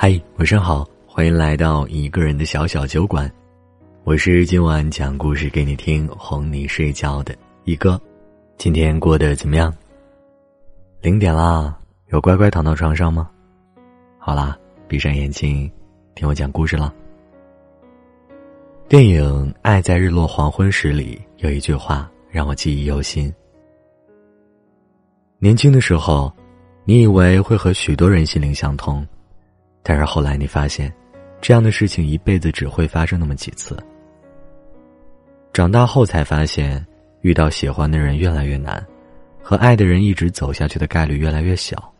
嗨，晚上好，欢迎来到一个人的小小酒馆，我是今晚讲故事给你听、哄你睡觉的一哥。今天过得怎么样？零点啦，有乖乖躺到床上吗？好啦，闭上眼睛，听我讲故事了。电影《爱在日落黄昏时》里有一句话让我记忆犹新。年轻的时候，你以为会和许多人心灵相通。但是后来你发现，这样的事情一辈子只会发生那么几次。长大后才发现，遇到喜欢的人越来越难，和爱的人一直走下去的概率越来越小。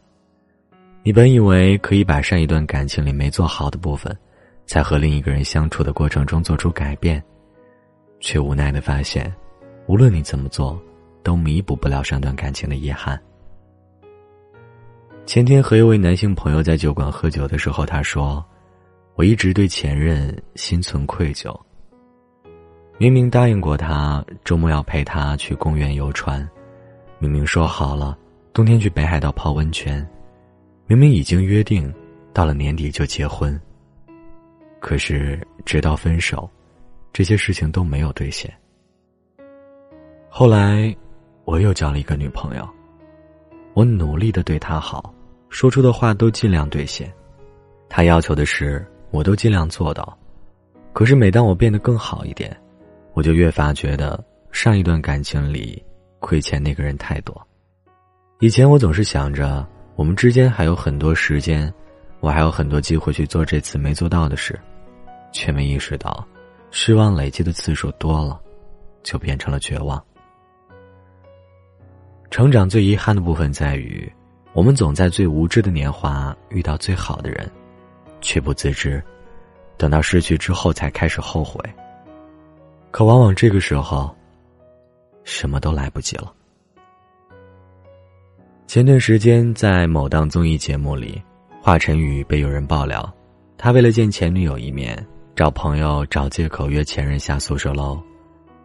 你本以为可以把上一段感情里没做好的部分，在和另一个人相处的过程中做出改变，却无奈的发现，无论你怎么做，都弥补不了上段感情的遗憾。前天和一位男性朋友在酒馆喝酒的时候，他说：“我一直对前任心存愧疚。明明答应过他周末要陪他去公园游船，明明说好了冬天去北海道泡温泉，明明已经约定到了年底就结婚。可是直到分手，这些事情都没有兑现。后来，我又交了一个女朋友，我努力的对她好。”说出的话都尽量兑现，他要求的事我都尽量做到。可是每当我变得更好一点，我就越发觉得上一段感情里亏欠那个人太多。以前我总是想着我们之间还有很多时间，我还有很多机会去做这次没做到的事，却没意识到失望累积的次数多了，就变成了绝望。成长最遗憾的部分在于。我们总在最无知的年华遇到最好的人，却不自知，等到失去之后才开始后悔。可往往这个时候，什么都来不及了。前段时间在某档综艺节目里，华晨宇被有人爆料，他为了见前女友一面，找朋友找借口约前任下宿舍楼，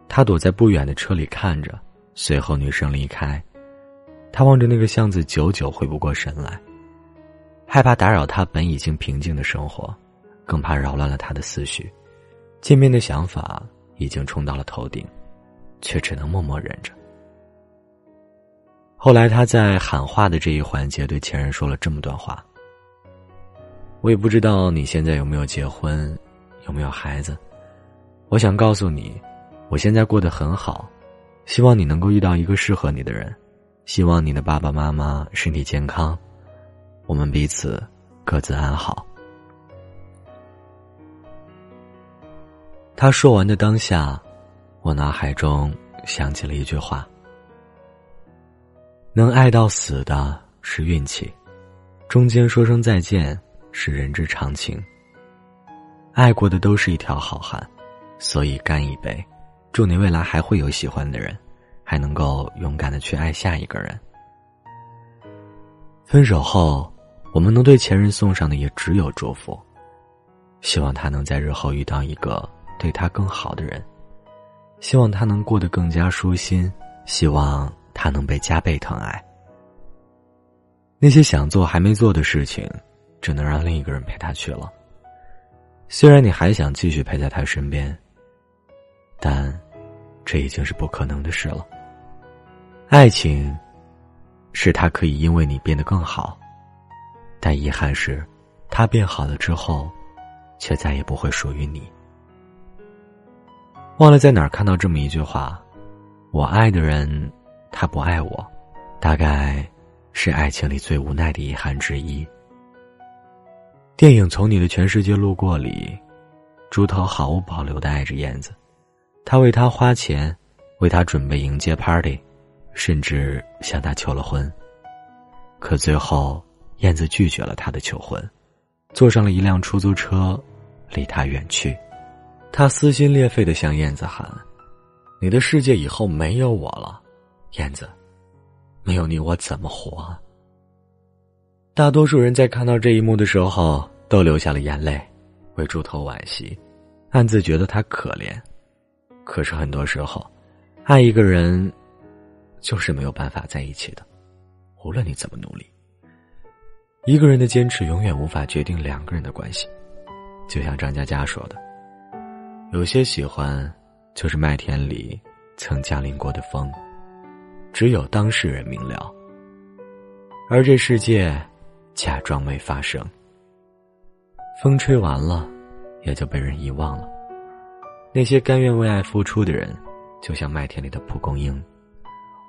他躲在不远的车里看着，随后女生离开。他望着那个巷子，久久回不过神来，害怕打扰他本已经平静的生活，更怕扰乱了他的思绪。见面的想法已经冲到了头顶，却只能默默忍着。后来他在喊话的这一环节对前任说了这么段话：“我也不知道你现在有没有结婚，有没有孩子。我想告诉你，我现在过得很好，希望你能够遇到一个适合你的人。”希望你的爸爸妈妈身体健康，我们彼此各自安好。他说完的当下，我脑海中想起了一句话：能爱到死的是运气，中间说声再见是人之常情。爱过的都是一条好汉，所以干一杯，祝你未来还会有喜欢的人。还能够勇敢的去爱下一个人。分手后，我们能对前任送上的也只有祝福，希望他能在日后遇到一个对他更好的人，希望他能过得更加舒心，希望他能被加倍疼爱。那些想做还没做的事情，只能让另一个人陪他去了。虽然你还想继续陪在他身边，但这已经是不可能的事了。爱情，是他可以因为你变得更好，但遗憾是，他变好了之后，却再也不会属于你。忘了在哪儿看到这么一句话：“我爱的人，他不爱我，大概是爱情里最无奈的遗憾之一。”电影《从你的全世界路过》里，猪头毫无保留的爱着燕子，他为她花钱，为她准备迎接 party。甚至向他求了婚。可最后，燕子拒绝了他的求婚，坐上了一辆出租车，离他远去。他撕心裂肺的向燕子喊：“你的世界以后没有我了，燕子，没有你我怎么活？”大多数人在看到这一幕的时候都流下了眼泪，为猪头惋惜，暗自觉得他可怜。可是很多时候，爱一个人。就是没有办法在一起的，无论你怎么努力。一个人的坚持永远无法决定两个人的关系，就像张嘉佳说的：“有些喜欢，就是麦田里曾降临过的风，只有当事人明了。而这世界，假装没发生。风吹完了，也就被人遗忘了。那些甘愿为爱付出的人，就像麦田里的蒲公英，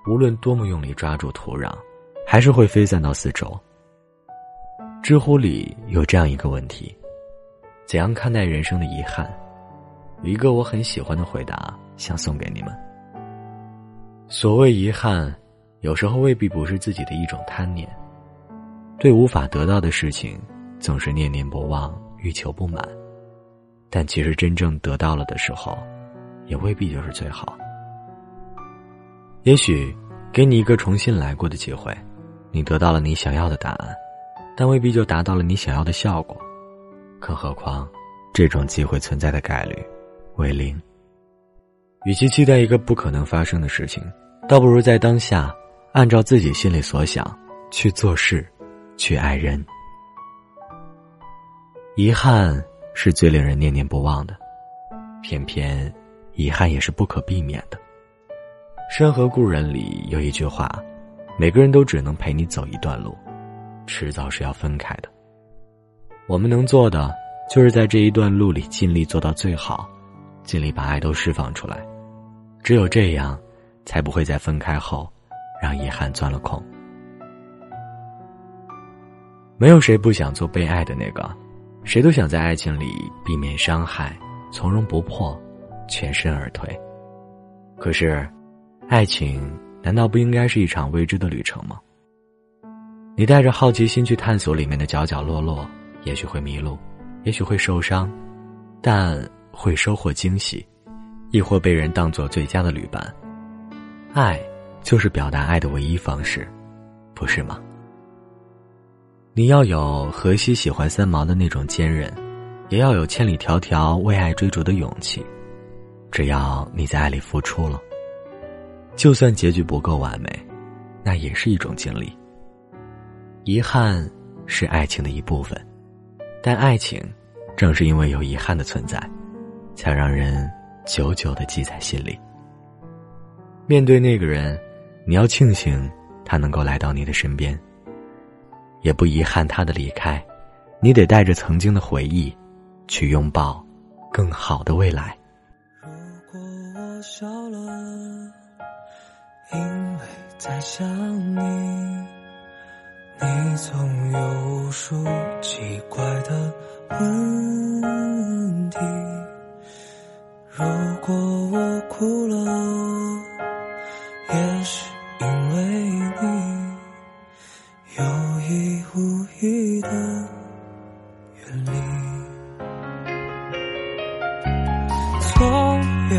无论多么用力抓住土壤，还是会飞散到四周。”知乎里有这样一个问题：怎样看待人生的遗憾？一个我很喜欢的回答，想送给你们。所谓遗憾，有时候未必不是自己的一种贪念，对无法得到的事情总是念念不忘、欲求不满，但其实真正得到了的时候，也未必就是最好。也许，给你一个重新来过的机会，你得到了你想要的答案。但未必就达到了你想要的效果，更何况，这种机会存在的概率为零。与其期待一个不可能发生的事情，倒不如在当下，按照自己心里所想去做事，去爱人。遗憾是最令人念念不忘的，偏偏，遗憾也是不可避免的。《山河故人》里有一句话：“每个人都只能陪你走一段路。”迟早是要分开的。我们能做的，就是在这一段路里尽力做到最好，尽力把爱都释放出来。只有这样，才不会在分开后，让遗憾钻了空。没有谁不想做被爱的那个，谁都想在爱情里避免伤害，从容不迫，全身而退。可是，爱情难道不应该是一场未知的旅程吗？你带着好奇心去探索里面的角角落落，也许会迷路，也许会受伤，但会收获惊喜，亦或被人当做最佳的旅伴。爱就是表达爱的唯一方式，不是吗？你要有荷西喜欢三毛的那种坚韧，也要有千里迢迢为爱追逐的勇气。只要你在爱里付出了，就算结局不够完美，那也是一种经历。遗憾是爱情的一部分，但爱情正是因为有遗憾的存在，才让人久久的记在心里。面对那个人，你要庆幸他能够来到你的身边，也不遗憾他的离开。你得带着曾经的回忆，去拥抱更好的未来。如果我想在想你。你总有无数奇怪的问题。如果我哭了，也是因为你有意无意的远离。昨夜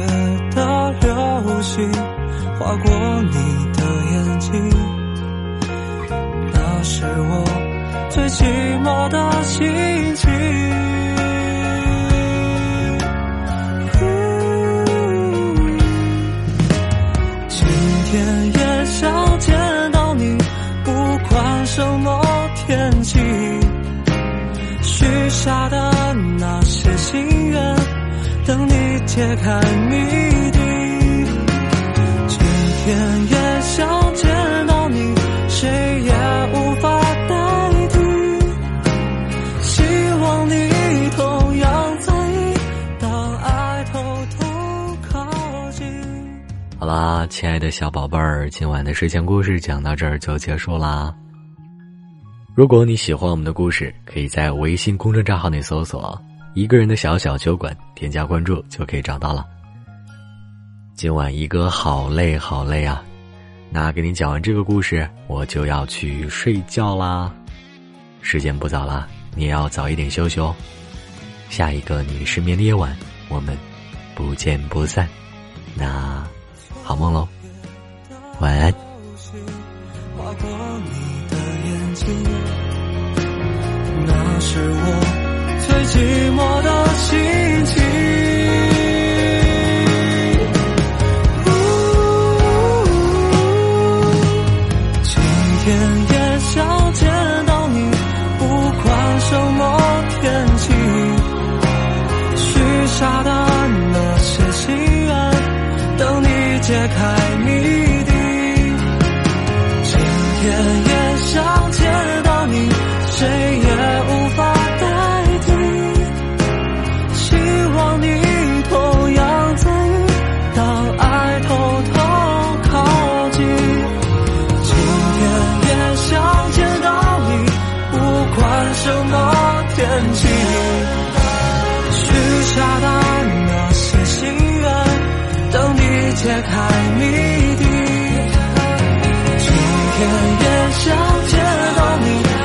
的流星划过你寂寞的心情。今天也想见到你，不管什么天气。许下的那些心愿，等你揭开谜亲爱的小宝贝儿，今晚的睡前故事讲到这儿就结束啦。如果你喜欢我们的故事，可以在微信公众账号内搜索“一个人的小小酒馆”，添加关注就可以找到了。今晚一哥好累好累啊，那给你讲完这个故事，我就要去睡觉啦。时间不早了，你也要早一点休息哦。下一个你失眠的夜晚，我们不见不散。那。好梦喽，晚安。那是我开谜底。今天也想见到你，谁也无法代替。希望你同样在意，当爱偷偷靠近。今天也想见到你，不管什么天气。许下的，揭开谜底。今天也想见到你